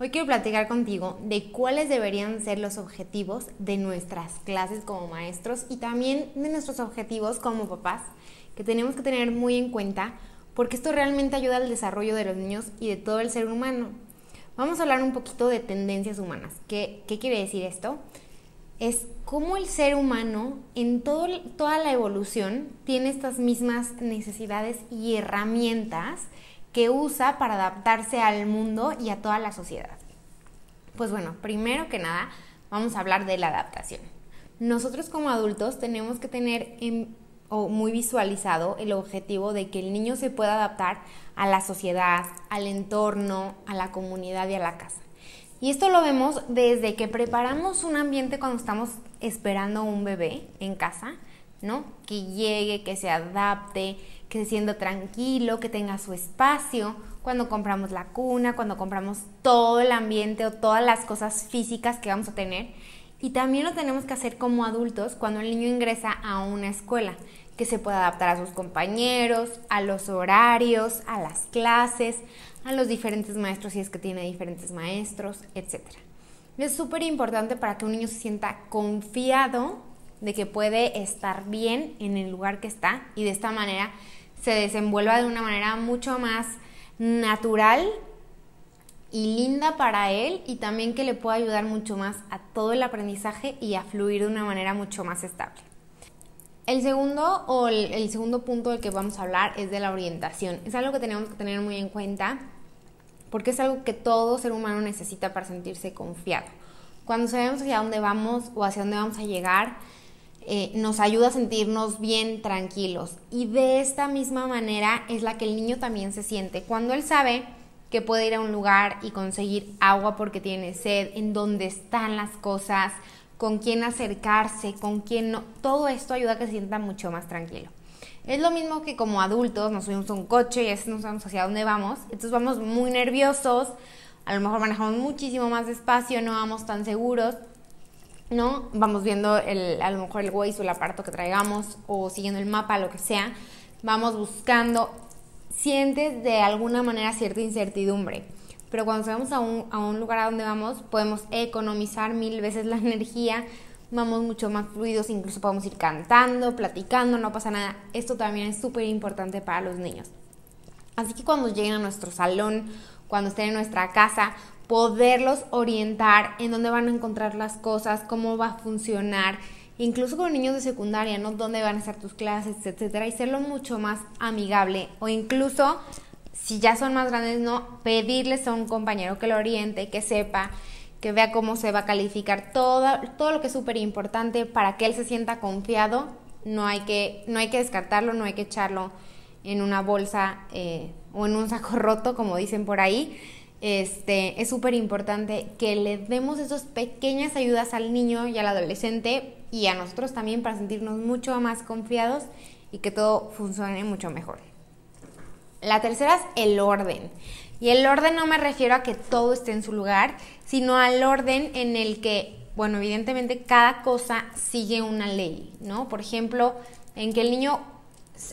Hoy quiero platicar contigo de cuáles deberían ser los objetivos de nuestras clases como maestros y también de nuestros objetivos como papás que tenemos que tener muy en cuenta porque esto realmente ayuda al desarrollo de los niños y de todo el ser humano. Vamos a hablar un poquito de tendencias humanas. ¿Qué, qué quiere decir esto? Es cómo el ser humano en todo, toda la evolución tiene estas mismas necesidades y herramientas que usa para adaptarse al mundo y a toda la sociedad. Pues bueno, primero que nada, vamos a hablar de la adaptación. Nosotros como adultos tenemos que tener muy visualizado el objetivo de que el niño se pueda adaptar a la sociedad, al entorno, a la comunidad y a la casa. Y esto lo vemos desde que preparamos un ambiente cuando estamos esperando un bebé en casa, ¿no? Que llegue, que se adapte, que se sienta tranquilo, que tenga su espacio, cuando compramos la cuna, cuando compramos todo el ambiente o todas las cosas físicas que vamos a tener. Y también lo tenemos que hacer como adultos cuando el niño ingresa a una escuela, que se pueda adaptar a sus compañeros, a los horarios, a las clases, a los diferentes maestros si es que tiene diferentes maestros, etc. Es súper importante para que un niño se sienta confiado de que puede estar bien en el lugar que está y de esta manera se desenvuelva de una manera mucho más natural y linda para él y también que le pueda ayudar mucho más a todo el aprendizaje y a fluir de una manera mucho más estable. El segundo o el, segundo punto del que vamos a hablar es de la orientación. Es algo que tenemos que tener muy en cuenta porque es algo que todo ser humano necesita para sentirse confiado. Cuando sabemos hacia dónde vamos o hacia dónde vamos a llegar, eh, nos ayuda a sentirnos bien tranquilos. Y de esta misma manera es la que el niño también se siente. Cuando él sabe que puede ir a un lugar y conseguir agua porque tiene sed, en dónde están las cosas, con quién acercarse, con quién no, todo esto ayuda a que se sienta mucho más tranquilo. Es lo mismo que como adultos nos subimos a un coche y así no sabemos hacia dónde vamos, entonces vamos muy nerviosos, a lo mejor manejamos muchísimo más despacio, no vamos tan seguros, ¿no? Vamos viendo el, a lo mejor el Waze o el aparato que traigamos o siguiendo el mapa, lo que sea. Vamos buscando. Sientes de alguna manera cierta incertidumbre. Pero cuando vamos a un, a un lugar a donde vamos, podemos economizar mil veces la energía, vamos mucho más fluidos, incluso podemos ir cantando, platicando, no pasa nada. Esto también es súper importante para los niños. Así que cuando lleguen a nuestro salón, cuando estén en nuestra casa, poderlos orientar en dónde van a encontrar las cosas, cómo va a funcionar, incluso con niños de secundaria, ¿no? Dónde van a estar tus clases, etcétera, y serlo mucho más amigable o incluso si ya son más grandes, no pedirles a un compañero que lo oriente, que sepa, que vea cómo se va a calificar todo, todo lo que es súper importante para que él se sienta confiado. No hay que, no hay que descartarlo, no hay que echarlo en una bolsa eh, o en un saco roto, como dicen por ahí, este, es súper importante que le demos esas pequeñas ayudas al niño y al adolescente y a nosotros también para sentirnos mucho más confiados y que todo funcione mucho mejor. La tercera es el orden. Y el orden no me refiero a que todo esté en su lugar, sino al orden en el que, bueno, evidentemente cada cosa sigue una ley, ¿no? Por ejemplo, en que el niño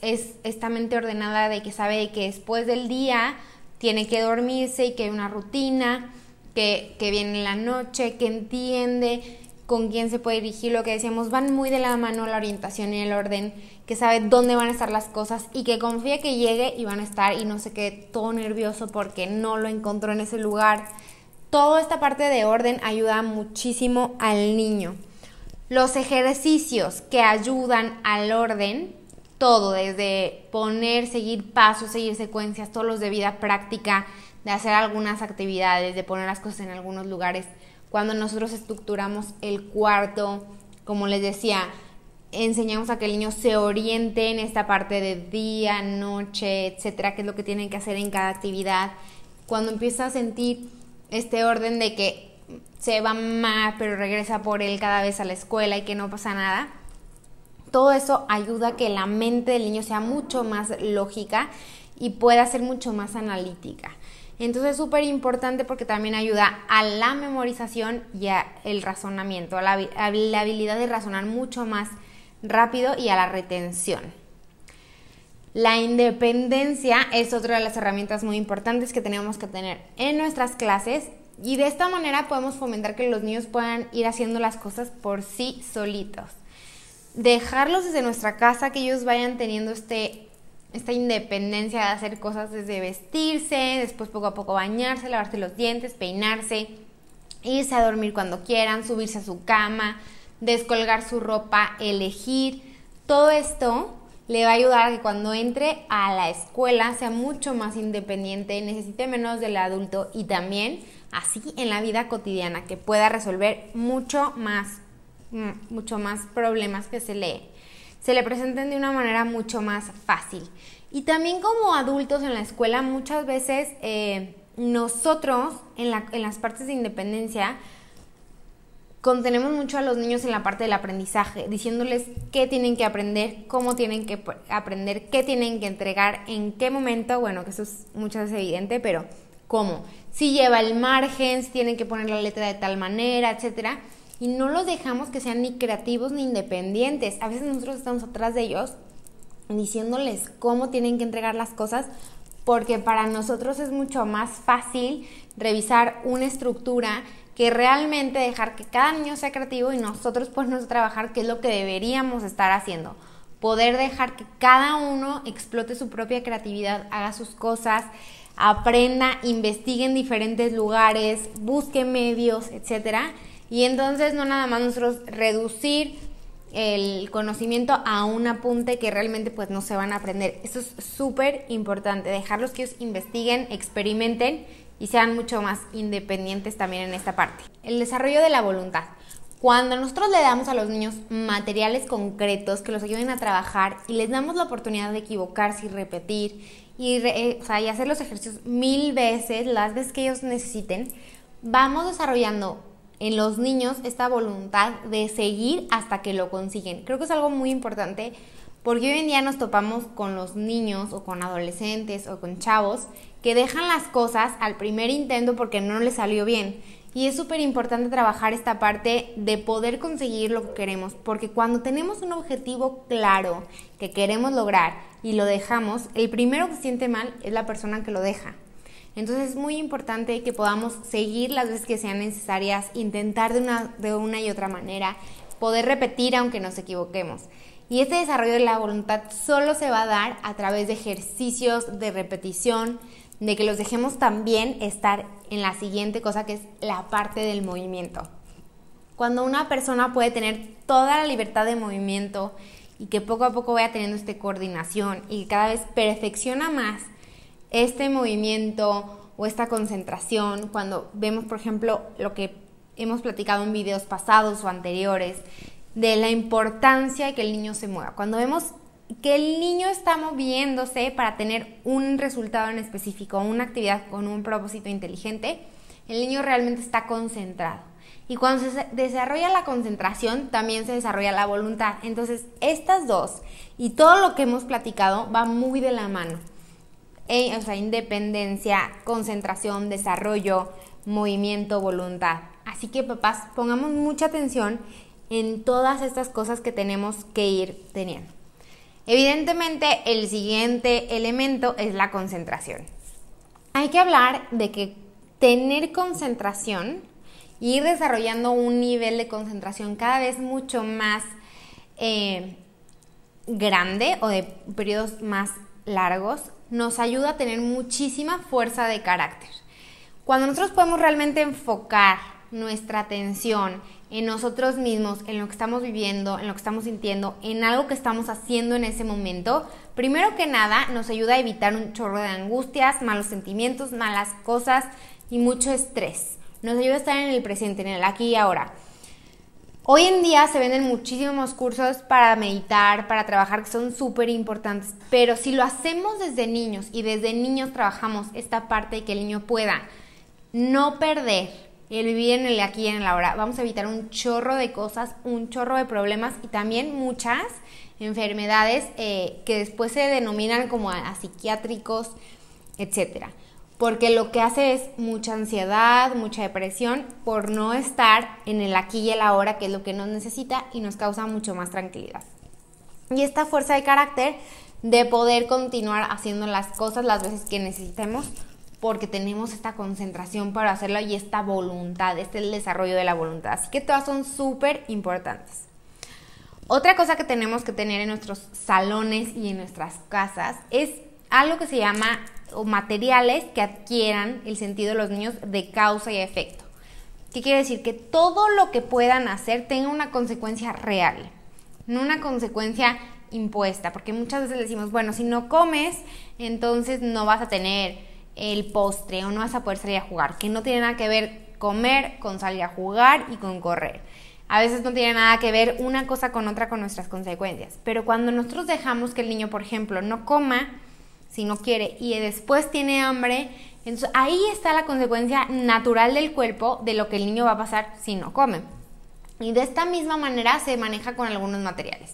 es esta mente ordenada de que sabe que después del día tiene que dormirse y que hay una rutina, que, que viene en la noche, que entiende con quién se puede dirigir, lo que decíamos, van muy de la mano la orientación y el orden, que sabe dónde van a estar las cosas y que confía que llegue y van a estar y no se quede todo nervioso porque no lo encontró en ese lugar. Toda esta parte de orden ayuda muchísimo al niño. Los ejercicios que ayudan al orden todo, desde poner, seguir pasos, seguir secuencias, todos los de vida práctica, de hacer algunas actividades, de poner las cosas en algunos lugares. Cuando nosotros estructuramos el cuarto, como les decía, enseñamos a que el niño se oriente en esta parte de día, noche, etcétera, qué es lo que tienen que hacer en cada actividad. Cuando empieza a sentir este orden de que se va mal, pero regresa por él cada vez a la escuela y que no pasa nada. Todo eso ayuda a que la mente del niño sea mucho más lógica y pueda ser mucho más analítica. Entonces es súper importante porque también ayuda a la memorización y al razonamiento, a la, a la habilidad de razonar mucho más rápido y a la retención. La independencia es otra de las herramientas muy importantes que tenemos que tener en nuestras clases y de esta manera podemos fomentar que los niños puedan ir haciendo las cosas por sí solitos. Dejarlos desde nuestra casa, que ellos vayan teniendo este, esta independencia de hacer cosas desde vestirse, después poco a poco bañarse, lavarse los dientes, peinarse, irse a dormir cuando quieran, subirse a su cama, descolgar su ropa, elegir. Todo esto le va a ayudar a que cuando entre a la escuela sea mucho más independiente, necesite menos del adulto y también así en la vida cotidiana, que pueda resolver mucho más, mucho más problemas que se le, se le presenten de una manera mucho más fácil. Y también como adultos en la escuela, muchas veces eh, nosotros en, la, en las partes de independencia, contenemos mucho a los niños en la parte del aprendizaje, diciéndoles qué tienen que aprender, cómo tienen que aprender, qué tienen que entregar, en qué momento, bueno, que eso es muchas veces evidente, pero cómo. Si lleva el margen, si tienen que poner la letra de tal manera, etcétera. Y no los dejamos que sean ni creativos ni independientes. A veces nosotros estamos atrás de ellos diciéndoles cómo tienen que entregar las cosas, porque para nosotros es mucho más fácil revisar una estructura que realmente dejar que cada niño sea creativo y nosotros pues nos trabajar qué es lo que deberíamos estar haciendo. Poder dejar que cada uno explote su propia creatividad, haga sus cosas, aprenda, investigue en diferentes lugares, busque medios, etcétera. Y entonces no nada más nosotros reducir el conocimiento a un apunte que realmente pues no se van a aprender. Eso es súper importante, dejarlos que ellos investiguen, experimenten y sean mucho más independientes también en esta parte. El desarrollo de la voluntad. Cuando nosotros le damos a los niños materiales concretos que los ayuden a trabajar y les damos la oportunidad de equivocarse y repetir y, eh, y hacer los ejercicios mil veces, las veces que ellos necesiten, vamos desarrollando en los niños esta voluntad de seguir hasta que lo consiguen. Creo que es algo muy importante porque hoy en día nos topamos con los niños o con adolescentes o con chavos que dejan las cosas al primer intento porque no les salió bien. Y es súper importante trabajar esta parte de poder conseguir lo que queremos, porque cuando tenemos un objetivo claro que queremos lograr y lo dejamos, el primero que siente mal es la persona que lo deja. Entonces es muy importante que podamos seguir las veces que sean necesarias, intentar de una, de una y otra manera, poder repetir aunque nos equivoquemos. Y este desarrollo de la voluntad solo se va a dar a través de ejercicios de repetición, de que los dejemos también estar en la siguiente cosa que es la parte del movimiento. Cuando una persona puede tener toda la libertad de movimiento y que poco a poco vaya teniendo esta coordinación y que cada vez perfecciona más este movimiento o esta concentración, cuando vemos, por ejemplo, lo que hemos platicado en videos pasados o anteriores, de la importancia de que el niño se mueva. Cuando vemos que el niño está moviéndose para tener un resultado en específico, una actividad con un propósito inteligente, el niño realmente está concentrado. Y cuando se desarrolla la concentración, también se desarrolla la voluntad. Entonces, estas dos y todo lo que hemos platicado va muy de la mano. O sea, independencia, concentración, desarrollo, movimiento, voluntad. Así que papás, pongamos mucha atención en todas estas cosas que tenemos que ir teniendo. Evidentemente, el siguiente elemento es la concentración. Hay que hablar de que tener concentración y ir desarrollando un nivel de concentración cada vez mucho más eh, grande o de periodos más largos nos ayuda a tener muchísima fuerza de carácter. Cuando nosotros podemos realmente enfocar nuestra atención en nosotros mismos, en lo que estamos viviendo, en lo que estamos sintiendo, en algo que estamos haciendo en ese momento, primero que nada nos ayuda a evitar un chorro de angustias, malos sentimientos, malas cosas y mucho estrés. Nos ayuda a estar en el presente, en el aquí y ahora. Hoy en día se venden muchísimos cursos para meditar, para trabajar, que son súper importantes, pero si lo hacemos desde niños y desde niños trabajamos esta parte de que el niño pueda no perder el vivir en el aquí y en el ahora. Vamos a evitar un chorro de cosas, un chorro de problemas y también muchas enfermedades eh, que después se denominan como a, psiquiátricos, etcétera. Porque lo que hace es mucha ansiedad, mucha depresión por no estar en el aquí y el ahora, que es lo que nos necesita y nos causa mucho más tranquilidad. Y esta fuerza de carácter de poder continuar haciendo las cosas las veces que necesitemos porque tenemos esta concentración para hacerlo y esta voluntad, este es el desarrollo de la voluntad. Así que todas son súper importantes. Otra cosa que tenemos que tener en nuestros salones y en nuestras casas es algo que se llama o materiales que adquieran el sentido de los niños de causa y efecto. ¿Qué quiere decir? Que todo lo que puedan hacer tenga una consecuencia real, no una consecuencia impuesta, porque muchas veces decimos, bueno, si no comes, entonces no vas a tener el postre o no vas a poder salir a jugar, que no tiene nada que ver comer con salir a jugar y con correr. A veces no tiene nada que ver una cosa con otra con nuestras consecuencias. Pero cuando nosotros dejamos que el niño, por ejemplo, no coma si no quiere y después tiene hambre, entonces ahí está la consecuencia natural del cuerpo de lo que el niño va a pasar si no come. Y de esta misma manera se maneja con algunos materiales,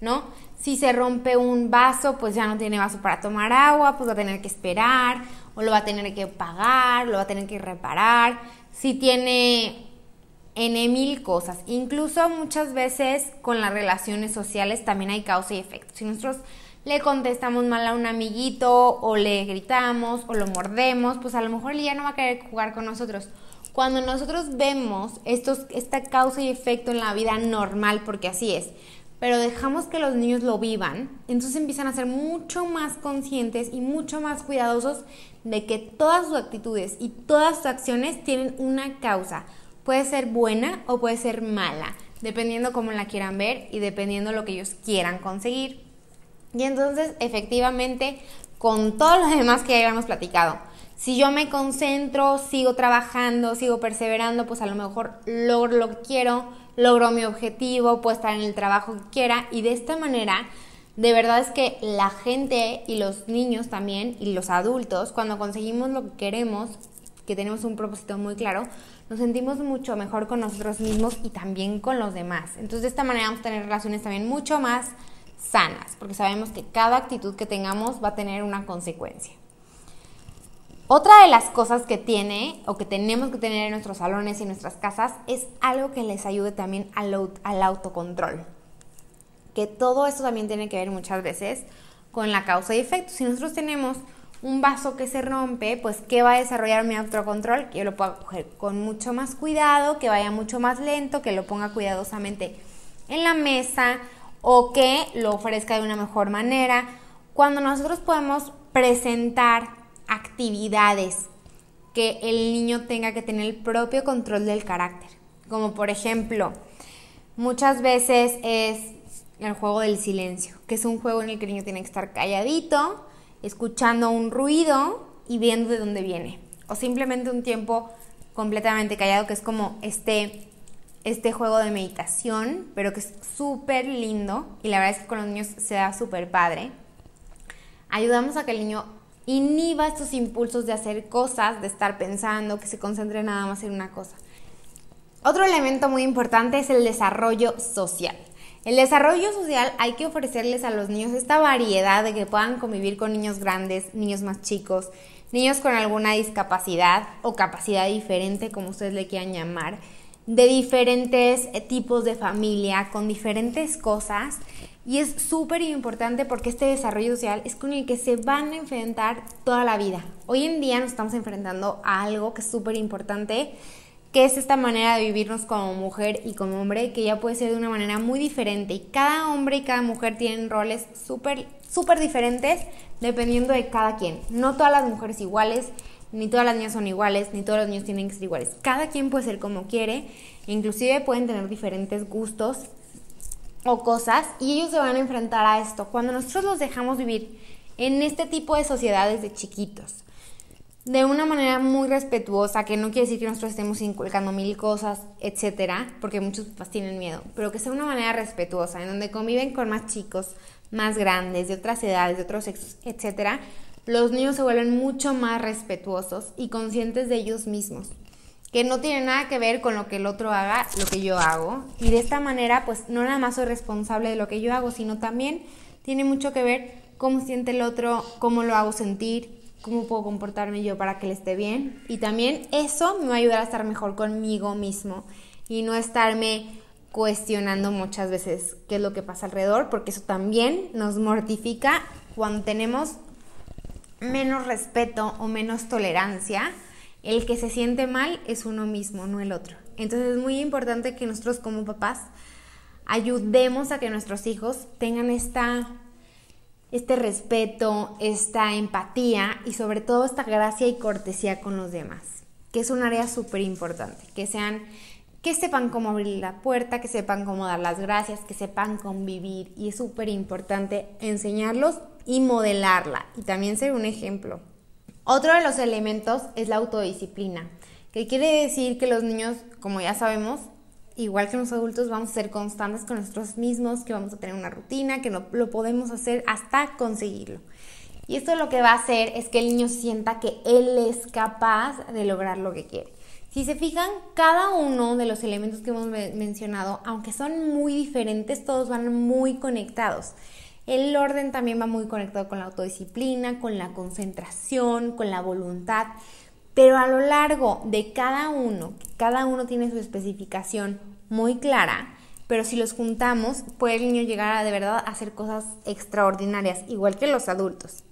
¿no? Si se rompe un vaso, pues ya no tiene vaso para tomar agua, pues va a tener que esperar, o lo va a tener que pagar, lo va a tener que reparar. Si tiene en mil cosas. Incluso muchas veces con las relaciones sociales también hay causa y efecto. Si nosotros le contestamos mal a un amiguito o le gritamos o lo mordemos, pues a lo mejor él ya no va a querer jugar con nosotros. Cuando nosotros vemos estos, esta causa y efecto en la vida normal, porque así es, pero dejamos que los niños lo vivan, entonces empiezan a ser mucho más conscientes y mucho más cuidadosos de que todas sus actitudes y todas sus acciones tienen una causa puede ser buena o puede ser mala, dependiendo cómo la quieran ver y dependiendo lo que ellos quieran conseguir. Y entonces, efectivamente, con todo lo demás que ya habíamos platicado, si yo me concentro, sigo trabajando, sigo perseverando, pues a lo mejor logro lo que quiero, logro mi objetivo, puedo estar en el trabajo que quiera y de esta manera de verdad es que la gente y los niños también y los adultos, cuando conseguimos lo que queremos, que tenemos un propósito muy claro, nos sentimos mucho mejor con nosotros mismos y también con los demás. Entonces de esta manera vamos a tener relaciones también mucho más sanas, porque sabemos que cada actitud que tengamos va a tener una consecuencia. Otra de las cosas que tiene o que tenemos que tener en nuestros salones y en nuestras casas es algo que les ayude también al, al autocontrol. Que todo esto también tiene que ver muchas veces con la causa y efecto. Si nosotros tenemos un vaso que se rompe, pues ¿qué va a desarrollar mi autocontrol? Que yo lo pueda coger con mucho más cuidado, que vaya mucho más lento, que lo ponga cuidadosamente en la mesa o que lo ofrezca de una mejor manera. Cuando nosotros podemos presentar actividades que el niño tenga que tener el propio control del carácter, como por ejemplo, muchas veces es el juego del silencio, que es un juego en el que el niño tiene que estar calladito, escuchando un ruido y viendo de dónde viene. O simplemente un tiempo completamente callado, que es como este, este juego de meditación, pero que es súper lindo y la verdad es que con los niños se da súper padre. Ayudamos a que el niño inhiba estos impulsos de hacer cosas, de estar pensando, que se concentre nada más en una cosa. Otro elemento muy importante es el desarrollo social. El desarrollo social hay que ofrecerles a los niños esta variedad de que puedan convivir con niños grandes, niños más chicos, niños con alguna discapacidad o capacidad diferente, como ustedes le quieran llamar, de diferentes eh, tipos de familia, con diferentes cosas. Y es súper importante porque este desarrollo social es con el que se van a enfrentar toda la vida. Hoy en día nos estamos enfrentando a algo que es súper importante que es esta manera de vivirnos como mujer y como hombre, que ya puede ser de una manera muy diferente. Y cada hombre y cada mujer tienen roles súper, súper diferentes dependiendo de cada quien. No todas las mujeres iguales, ni todas las niñas son iguales, ni todos los niños tienen que ser iguales. Cada quien puede ser como quiere, inclusive pueden tener diferentes gustos o cosas, y ellos se van a enfrentar a esto. Cuando nosotros los dejamos vivir en este tipo de sociedades de chiquitos, de una manera muy respetuosa, que no quiere decir que nosotros estemos inculcando mil cosas, etcétera, porque muchos tienen miedo, pero que sea una manera respetuosa, en donde conviven con más chicos, más grandes, de otras edades, de otros sexos, etcétera, los niños se vuelven mucho más respetuosos y conscientes de ellos mismos. que no tiene nada que ver con lo que el otro haga, lo que yo hago. Y de esta manera, pues no nada más soy responsable de lo que yo hago, sino también tiene mucho que ver cómo siente el otro, cómo lo hago sentir, cómo puedo comportarme yo para que le esté bien. Y también eso me va a ayudar a estar mejor conmigo mismo y no estarme cuestionando muchas veces qué es lo que pasa alrededor, porque eso también nos mortifica cuando tenemos menos respeto o menos tolerancia el que se siente mal es uno mismo, no el otro. Entonces es muy importante que nosotros como papás ayudemos a que nuestros hijos tengan esta, este respeto, esta empatía y sobre todo esta gracia y cortesía con los demás, que es un área súper importante, que sean que sepan cómo abrir la puerta, que sepan cómo dar las gracias, que sepan convivir y es súper importante enseñarlos y modelarla y también ser un ejemplo. Otro de los elementos es la autodisciplina, que quiere decir que los niños, como ya sabemos, igual que los adultos, vamos a ser constantes con nosotros mismos, que vamos a tener una rutina, que no, lo podemos hacer hasta conseguirlo. Y esto lo que va a hacer es que el niño sienta que él es capaz de lograr lo que quiere. Si se fijan, cada uno de los elementos que hemos mencionado, aunque son muy diferentes, todos van muy conectados. El orden también va muy conectado con la autodisciplina, con la concentración, con la voluntad, pero a lo largo de cada uno, cada uno tiene su especificación muy clara, pero si los juntamos, puede el niño llegar a de verdad a hacer cosas extraordinarias, igual que los adultos.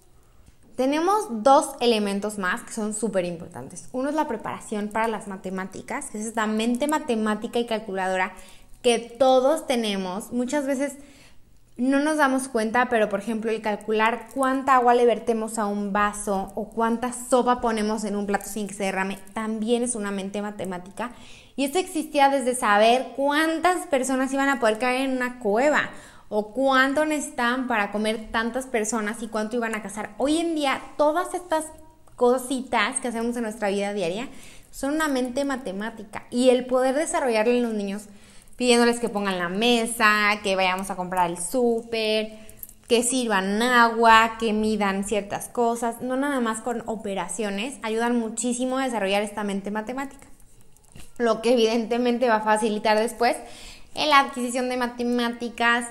Tenemos dos elementos más que son súper importantes. Uno es la preparación para las matemáticas, que es esta mente matemática y calculadora que todos tenemos. Muchas veces no nos damos cuenta, pero por ejemplo el calcular cuánta agua le vertemos a un vaso o cuánta sopa ponemos en un plato sin que se derrame, también es una mente matemática. Y esto existía desde saber cuántas personas iban a poder caer en una cueva o cuánto necesitaban para comer tantas personas y cuánto iban a cazar. Hoy en día todas estas cositas que hacemos en nuestra vida diaria son una mente matemática y el poder desarrollarlo en los niños pidiéndoles que pongan la mesa, que vayamos a comprar el súper, que sirvan agua, que midan ciertas cosas, no nada más con operaciones, ayudan muchísimo a desarrollar esta mente matemática. Lo que evidentemente va a facilitar después la adquisición de matemáticas,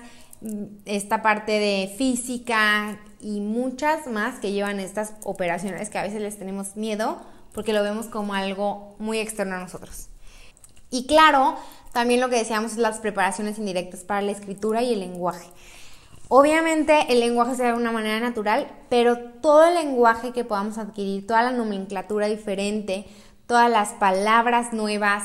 esta parte de física y muchas más que llevan estas operaciones que a veces les tenemos miedo porque lo vemos como algo muy externo a nosotros. Y claro, también lo que decíamos las preparaciones indirectas para la escritura y el lenguaje. Obviamente el lenguaje se da de una manera natural, pero todo el lenguaje que podamos adquirir, toda la nomenclatura diferente, todas las palabras nuevas,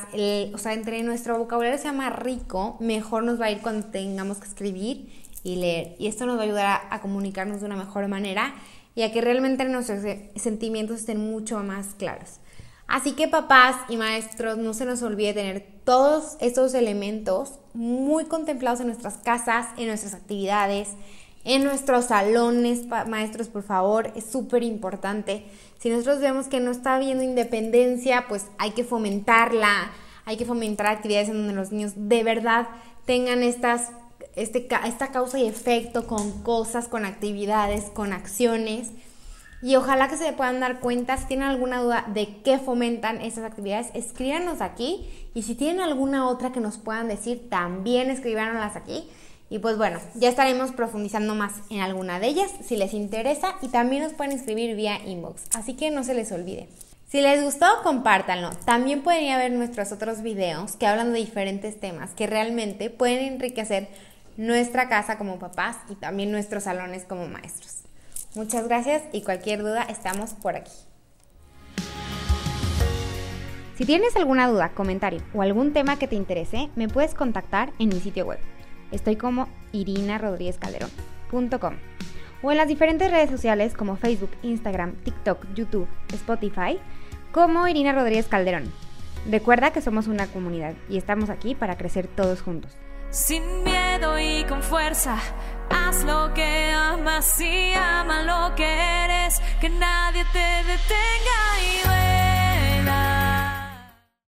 o sea, entre nuestro vocabulario sea más rico, mejor nos va a ir cuando tengamos que escribir y leer. Y esto nos va a ayudar a comunicarnos de una mejor manera y a que realmente nuestros sentimientos estén mucho más claros. Así que papás y maestros, no se nos olvide tener todos estos elementos muy contemplados en nuestras casas, en nuestras actividades, en nuestros salones, maestros, por favor, es súper importante. Si nosotros vemos que no está habiendo independencia, pues hay que fomentarla, hay que fomentar actividades en donde los niños de verdad tengan este, esta causa y efecto con cosas, con actividades, con acciones y ojalá que se puedan dar cuenta, si tienen alguna duda de qué fomentan estas actividades, escríbanos aquí. Y si tienen alguna otra que nos puedan decir, también escríbanoslas aquí. Y pues bueno, ya estaremos profundizando más en alguna de ellas si les interesa y también nos pueden escribir vía inbox, así que no se les olvide. Si les gustó, compártanlo. También pueden ir a ver nuestros otros videos que hablan de diferentes temas que realmente pueden enriquecer nuestra casa como papás y también nuestros salones como maestros. Muchas gracias y cualquier duda estamos por aquí. Si tienes alguna duda, comentario o algún tema que te interese, me puedes contactar en mi sitio web. Estoy como irinarodríguezcalderón.com o en las diferentes redes sociales como Facebook, Instagram, TikTok, YouTube, Spotify, como Irina Rodríguez Calderón. Recuerda que somos una comunidad y estamos aquí para crecer todos juntos. Sin miedo y con fuerza, haz lo que amas y ama lo que eres, que nadie te detenga y